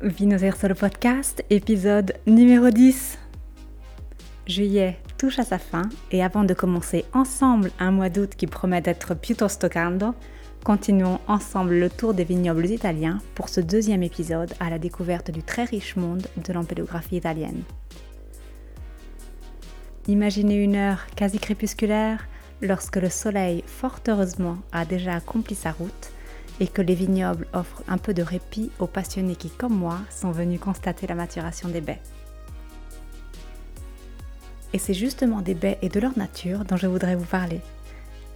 Vinoser sur le podcast, épisode numéro 10. Juillet touche à sa fin et avant de commencer ensemble un mois d'août qui promet d'être piuttosto caldo, continuons ensemble le tour des vignobles italiens pour ce deuxième épisode à la découverte du très riche monde de l'empédographie italienne. Imaginez une heure quasi crépusculaire lorsque le soleil, fort heureusement, a déjà accompli sa route et que les vignobles offrent un peu de répit aux passionnés qui, comme moi, sont venus constater la maturation des baies. Et c'est justement des baies et de leur nature dont je voudrais vous parler.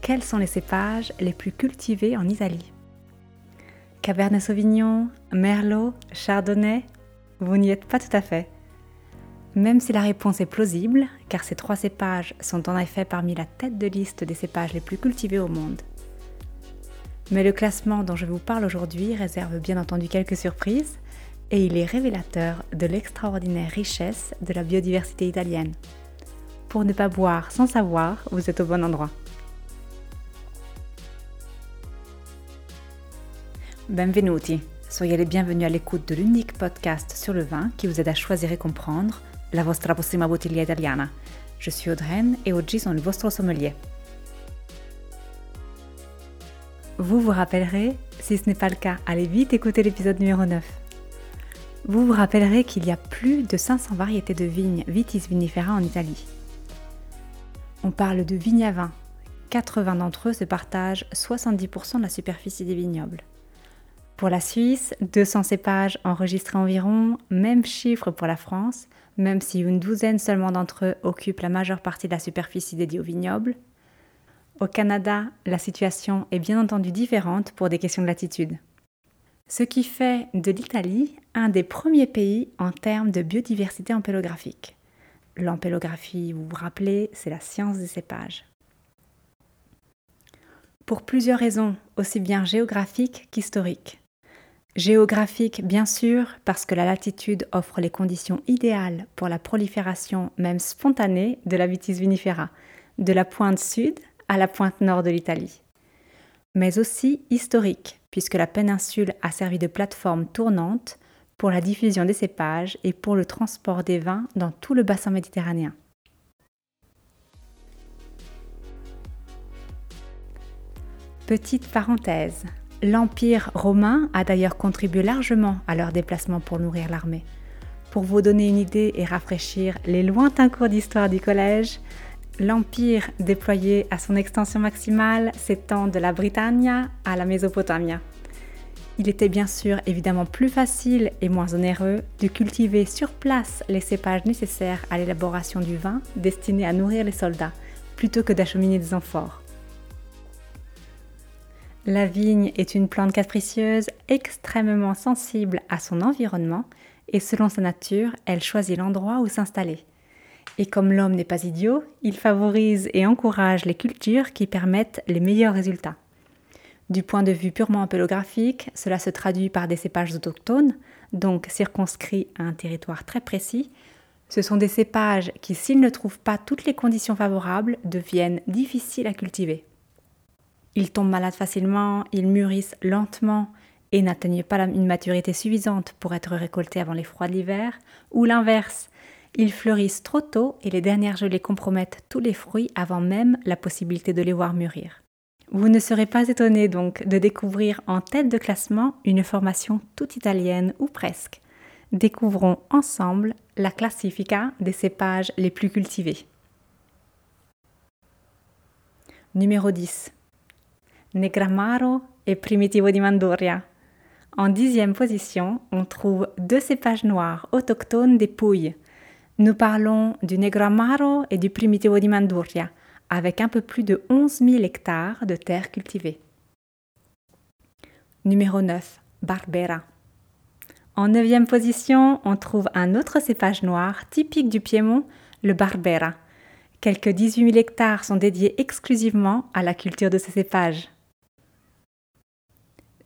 Quels sont les cépages les plus cultivés en Italie? Cabernet Sauvignon, Merlot, Chardonnay? Vous n'y êtes pas tout à fait. Même si la réponse est plausible, car ces trois cépages sont en effet parmi la tête de liste des cépages les plus cultivés au monde. Mais le classement dont je vous parle aujourd'hui réserve bien entendu quelques surprises, et il est révélateur de l'extraordinaire richesse de la biodiversité italienne. Pour ne pas boire sans savoir, vous êtes au bon endroit. Benvenuti, soyez les bienvenus à l'écoute de l'unique podcast sur le vin qui vous aide à choisir et comprendre la vostra prossima bottiglia italiana. Je suis Audreyne et oggi sono il vostro sommelier. Vous vous rappellerez, si ce n'est pas le cas, allez vite écouter l'épisode numéro 9. Vous vous rappellerez qu'il y a plus de 500 variétés de vignes Vitis vinifera en Italie. On parle de vignes à vin. 80 d'entre eux se partagent 70% de la superficie des vignobles. Pour la Suisse, 200 cépages enregistrés environ, même chiffre pour la France, même si une douzaine seulement d'entre eux occupent la majeure partie de la superficie dédiée aux vignobles. Au Canada, la situation est bien entendu différente pour des questions de latitude. Ce qui fait de l'Italie un des premiers pays en termes de biodiversité empélographique. L'empélographie, vous vous rappelez, c'est la science des cépages. Pour plusieurs raisons, aussi bien géographiques qu'historiques. Géographique, bien sûr, parce que la latitude offre les conditions idéales pour la prolifération, même spontanée, de la vitis vinifera, de la pointe sud à la pointe nord de l'Italie. Mais aussi historique, puisque la péninsule a servi de plateforme tournante pour la diffusion des cépages et pour le transport des vins dans tout le bassin méditerranéen. Petite parenthèse, L'Empire romain a d'ailleurs contribué largement à leur déplacement pour nourrir l'armée. Pour vous donner une idée et rafraîchir les lointains cours d'histoire du collège, l'Empire déployé à son extension maximale s'étend de la Britannia à la Mésopotamie. Il était bien sûr évidemment plus facile et moins onéreux de cultiver sur place les cépages nécessaires à l'élaboration du vin destiné à nourrir les soldats, plutôt que d'acheminer des amphores. La vigne est une plante capricieuse extrêmement sensible à son environnement et selon sa nature, elle choisit l'endroit où s'installer. Et comme l'homme n'est pas idiot, il favorise et encourage les cultures qui permettent les meilleurs résultats. Du point de vue purement apélographique, cela se traduit par des cépages autochtones, donc circonscrits à un territoire très précis. Ce sont des cépages qui, s'ils ne trouvent pas toutes les conditions favorables, deviennent difficiles à cultiver. Ils tombent malades facilement, ils mûrissent lentement et n'atteignent pas une maturité suffisante pour être récoltés avant les froids de l'hiver, ou l'inverse, ils fleurissent trop tôt et les dernières gelées compromettent tous les fruits avant même la possibilité de les voir mûrir. Vous ne serez pas étonné donc de découvrir en tête de classement une formation toute italienne ou presque. Découvrons ensemble la classifica des cépages les plus cultivés. Numéro 10. Negramaro et Primitivo di Manduria. En dixième position, on trouve deux cépages noirs autochtones des Pouilles. Nous parlons du Negramaro et du Primitivo di Manduria, avec un peu plus de 11 000 hectares de terres cultivées. Numéro 9. Barbera. En neuvième position, on trouve un autre cépage noir typique du Piémont, le Barbera. Quelques 18 000 hectares sont dédiés exclusivement à la culture de ce cépage.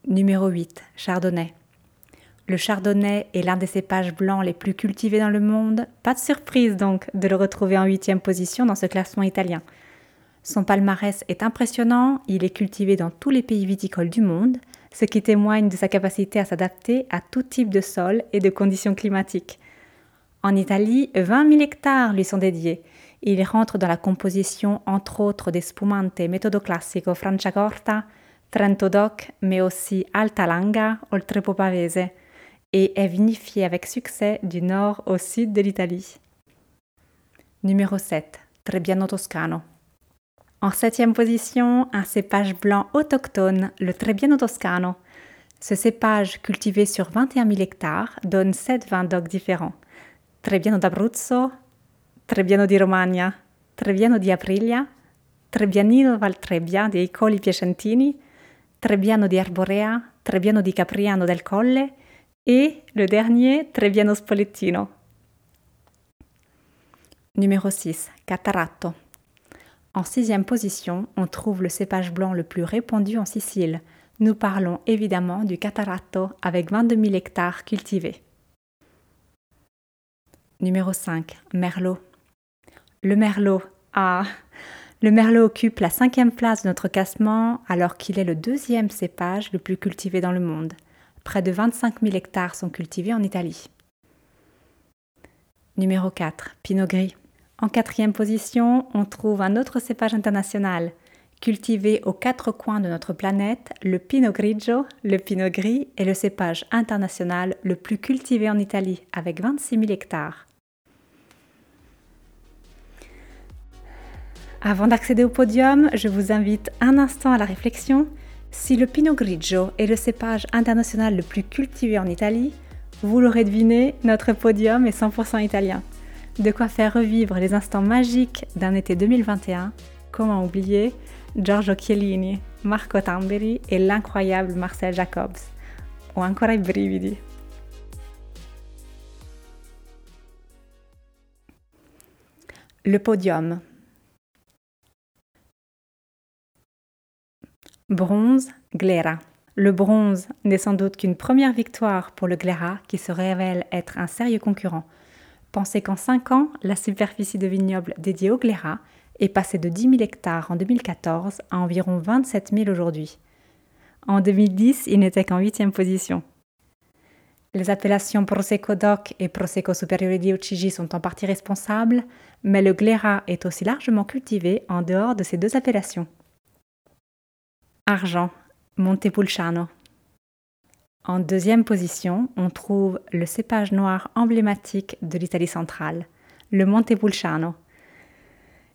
Numéro 8. Chardonnay. Le chardonnay est l'un des cépages blancs les plus cultivés dans le monde. Pas de surprise donc de le retrouver en huitième position dans ce classement italien. Son palmarès est impressionnant, il est cultivé dans tous les pays viticoles du monde, ce qui témoigne de sa capacité à s'adapter à tout type de sol et de conditions climatiques. En Italie, 20 000 hectares lui sont dédiés. Il rentre dans la composition entre autres des spumante méthodo classico Franciacorta, Trento Doc, mais aussi Alta Langa, Oltrepo Pavese, et est vinifié avec succès du nord au sud de l'Italie. Numéro 7. Trebbiano Toscano. En septième position, un cépage blanc autochtone, le Trebbiano Toscano. Ce cépage, cultivé sur 21 000 hectares, donne 7 vins d'oc différents. Trebbiano d'Abruzzo, Trebbiano di Romagna, Trebbiano di Aprilia, Trebbianino Valtrebbia dei Colli Piacentini, Trebbiano di Arborea, Trebbiano di Capriano del Colle et le dernier Trebbiano Spolettino. Numéro 6. Cataratto. En sixième position, on trouve le cépage blanc le plus répandu en Sicile. Nous parlons évidemment du Cataratto avec 22 000 hectares cultivés. Numéro 5. Merlot. Le Merlot. Ah Le Merlot occupe la cinquième place de notre classement alors qu'il est le deuxième cépage le plus cultivé dans le monde. Près de 25 000 hectares sont cultivés en Italie. Numéro 4. Pinot Gris. En quatrième position, on trouve un autre cépage international. Cultivé aux quatre coins de notre planète, le Pinot Grigio, le Pinot Gris, est le cépage international le plus cultivé en Italie, avec 26 000 hectares. Avant d'accéder au podium, je vous invite un instant à la réflexion. Si le Pinot Grigio est le cépage international le plus cultivé en Italie, vous l'aurez deviné, notre podium est 100% italien. De quoi faire revivre les instants magiques d'un été 2021. Comment oublier Giorgio Chiellini, Marco Tamberi et l'incroyable Marcel Jacobs. Ou encore i brividi. Le podium. Bronze, Glera. Le bronze n'est sans doute qu'une première victoire pour le Glera qui se révèle être un sérieux concurrent. Pensez qu'en 5 ans, la superficie de vignoble dédiée au Glérat est passée de 10 000 hectares en 2014 à environ 27 000 aujourd'hui. En 2010, il n'était qu'en 8e position. Les appellations Prosecco DOC et Prosecco Superiore di Uchigi sont en partie responsables, mais le Glérat est aussi largement cultivé en dehors de ces deux appellations. Argent, Montepulciano. En deuxième position, on trouve le cépage noir emblématique de l'Italie centrale, le Montepulciano.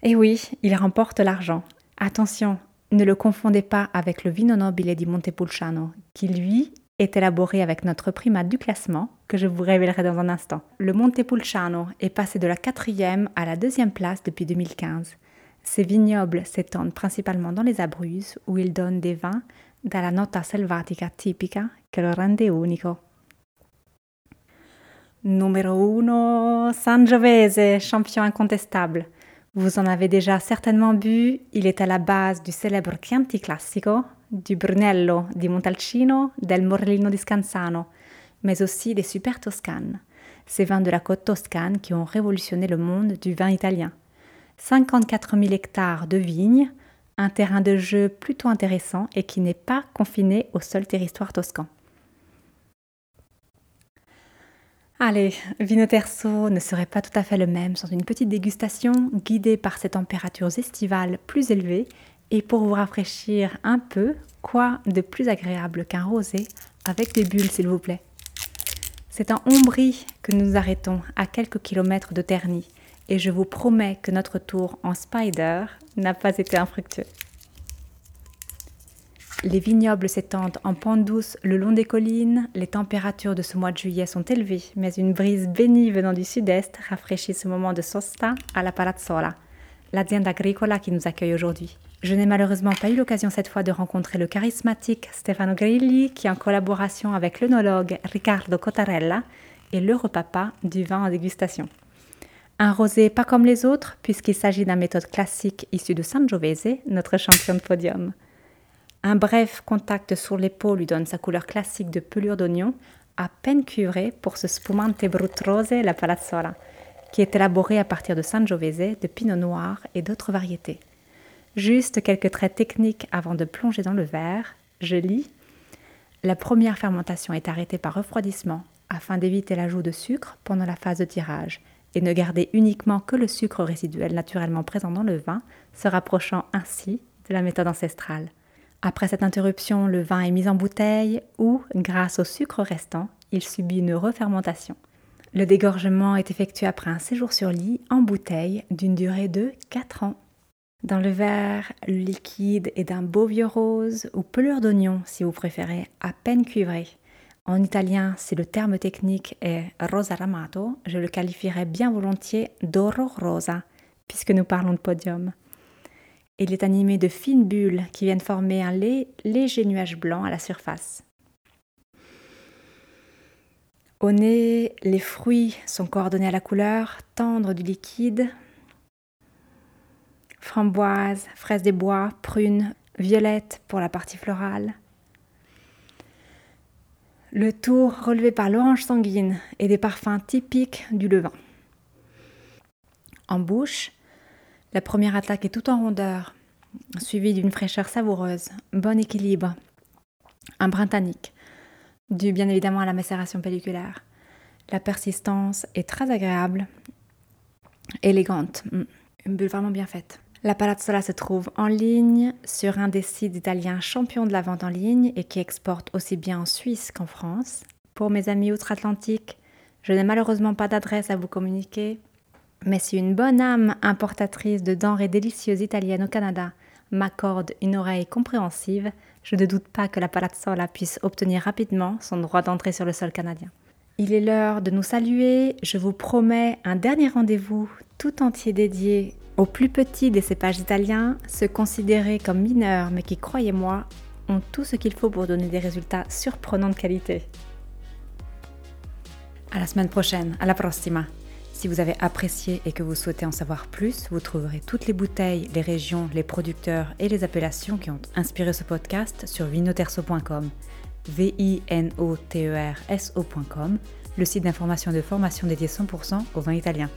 Et oui, il remporte l'argent. Attention, ne le confondez pas avec le Vino Nobile di Montepulciano, qui lui est élaboré avec notre primate du classement, que je vous révélerai dans un instant. Le Montepulciano est passé de la quatrième à la deuxième place depuis 2015. Ces vignobles s'étendent principalement dans les Abruzzes, où ils donnent des vins dalla nota selvatica tipica che lo rende unico. Numéro 1, Sangiovese, champion incontestable. Vous en avez déjà certainement bu, il est à la base du célèbre Chianti Classico, du Brunello di Montalcino, del Morellino di Scansano, mais aussi des Super Toscanes, ces vins de la côte toscane qui ont révolutionné le monde du vin italien. 54 000 hectares de vignes, un terrain de jeu plutôt intéressant et qui n'est pas confiné au seul territoire toscan. Allez, Vino Terzo ne serait pas tout à fait le même sans une petite dégustation guidée par ces températures estivales plus élevées et pour vous rafraîchir un peu, quoi de plus agréable qu'un rosé avec des bulles s'il vous plaît? C'est en Ombrie que nous nous arrêtons à quelques kilomètres de Terny et je vous promets que notre tour en Spider n'a pas été infructueux. Les vignobles s'étendent en pente douce le long des collines, les températures de ce mois de juillet sont élevées, mais une brise bénie venant du sud-est rafraîchit ce moment de sosta à la Palazzola, l'azienda agricola qui nous accueille aujourd'hui. Je n'ai malheureusement pas eu l'occasion cette fois de rencontrer le charismatique Stefano Grilli qui, en collaboration avec l'œnologue Riccardo Cottarella, est l'europapa du vin en dégustation. Un rosé pas comme les autres, puisqu'il s'agit d'un méthode classique issu de Sangiovese, notre champion de podium. Un bref contact sur les peaux lui donne sa couleur classique de pelure d'oignon, à peine cuivrée pour ce spumante brut rose, la Palazzola, qui est élaboré à partir de Sangiovese, de pinot noir et d'autres variétés. Juste quelques traits techniques avant de plonger dans le verre. Je lis La première fermentation est arrêtée par refroidissement afin d'éviter l'ajout de sucre pendant la phase de tirage et ne garder uniquement que le sucre résiduel naturellement présent dans le vin, se rapprochant ainsi de la méthode ancestrale. Après cette interruption, le vin est mis en bouteille où, grâce au sucre restant, il subit une refermentation. Le dégorgement est effectué après un séjour sur lit en bouteille d'une durée de 4 ans. Dans le verre, le liquide est d'un beau vieux rose ou pelure d'oignon si vous préférez, à peine cuivré. En italien, si le terme technique est rosa ramato, je le qualifierais bien volontiers d'oro rosa, puisque nous parlons de podium. Il est animé de fines bulles qui viennent former un léger nuage blanc à la surface. Au nez, les fruits sont coordonnés à la couleur tendre du liquide. Framboise, fraises des bois, prunes, violettes pour la partie florale. Le tour relevé par l'orange sanguine et des parfums typiques du levain. En bouche, la première attaque est tout en rondeur, suivie d'une fraîcheur savoureuse, bon équilibre, un brin tannique, dû bien évidemment à la macération pelliculaire. La persistance est très agréable, élégante, hmm, une bulle vraiment bien faite. La Palazzola se trouve en ligne sur un des sites italiens champions de la vente en ligne et qui exporte aussi bien en Suisse qu'en France. Pour mes amis outre-Atlantique, je n'ai malheureusement pas d'adresse à vous communiquer, mais si une bonne âme importatrice de denrées délicieuses italiennes au Canada m'accorde une oreille compréhensive, je ne doute pas que la Palazzola puisse obtenir rapidement son droit d'entrée sur le sol canadien. Il est l'heure de nous saluer. Je vous promets un dernier rendez-vous tout entier dédié aux plus petits des cépages italiens, ceux considérés comme mineurs mais qui, croyez-moi, ont tout ce qu'il faut pour donner des résultats surprenants de qualité. À la semaine prochaine, à la prossima. Si vous avez apprécié et que vous souhaitez en savoir plus, vous trouverez toutes les bouteilles, les régions, les producteurs et les appellations qui ont inspiré ce podcast sur vinoterso.com, v i n o t e r s le site d'information de formation dédié 100% au vin italien.